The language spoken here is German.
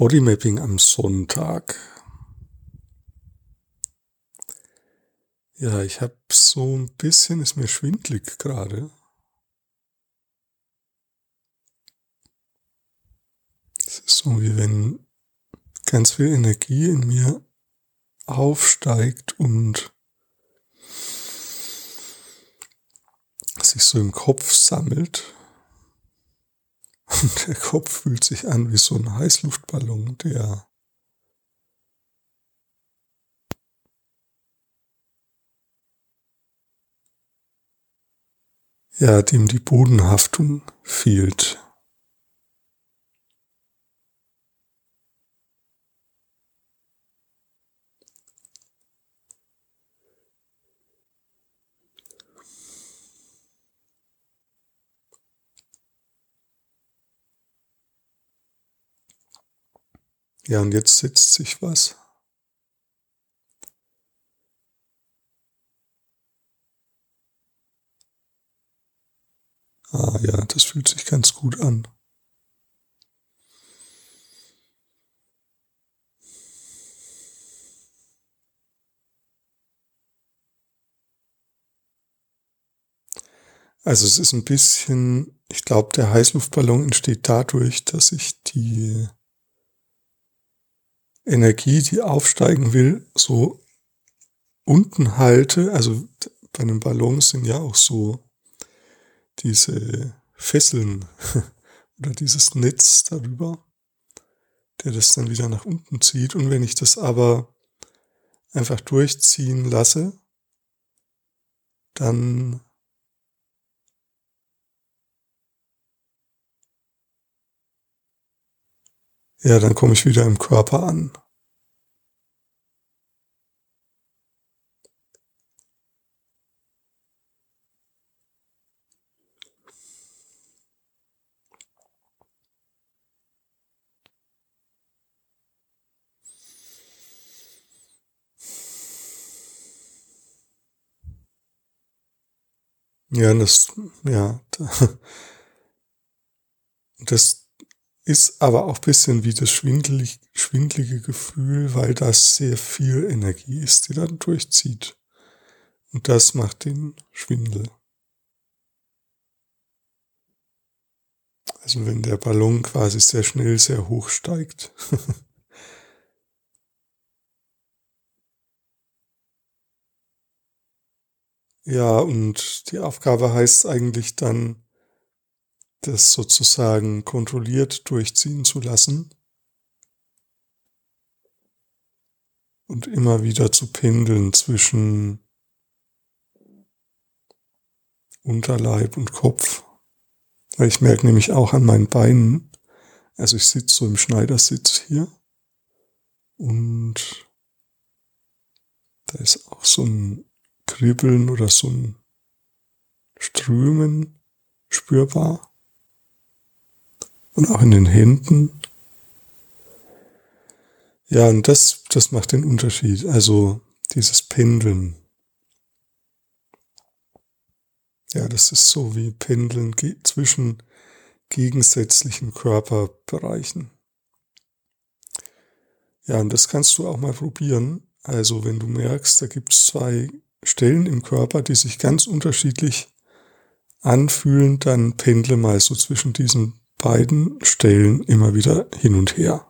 Bodymapping am Sonntag. Ja, ich habe so ein bisschen, ist mir schwindlig gerade. Es ist so, wie wenn ganz viel Energie in mir aufsteigt und sich so im Kopf sammelt. Und der Kopf fühlt sich an wie so ein Heißluftballon, der ja, dem die Bodenhaftung fehlt. Ja, und jetzt setzt sich was. Ah ja, das fühlt sich ganz gut an. Also es ist ein bisschen, ich glaube, der Heißluftballon entsteht dadurch, dass ich die Energie, die aufsteigen will, so unten halte. Also bei einem Ballon sind ja auch so diese Fesseln oder dieses Netz darüber, der das dann wieder nach unten zieht. Und wenn ich das aber einfach durchziehen lasse, dann ja, dann komme ich wieder im Körper an. Ja, das, ja, das ist aber auch bisschen wie das schwindelig, schwindelige Gefühl, weil das sehr viel Energie ist, die dann durchzieht. Und das macht den Schwindel. Also wenn der Ballon quasi sehr schnell sehr hoch steigt. Ja, und die Aufgabe heißt eigentlich dann, das sozusagen kontrolliert durchziehen zu lassen und immer wieder zu pendeln zwischen Unterleib und Kopf. Weil ich merke nämlich auch an meinen Beinen, also ich sitze so im Schneidersitz hier und da ist auch so ein Kribbeln oder so ein Strömen spürbar. Und auch in den Händen. Ja, und das, das macht den Unterschied. Also dieses Pendeln. Ja, das ist so wie Pendeln zwischen gegensätzlichen Körperbereichen. Ja, und das kannst du auch mal probieren. Also wenn du merkst, da gibt es zwei Stellen im Körper, die sich ganz unterschiedlich anfühlen, dann pendle mal so zwischen diesen beiden Stellen immer wieder hin und her.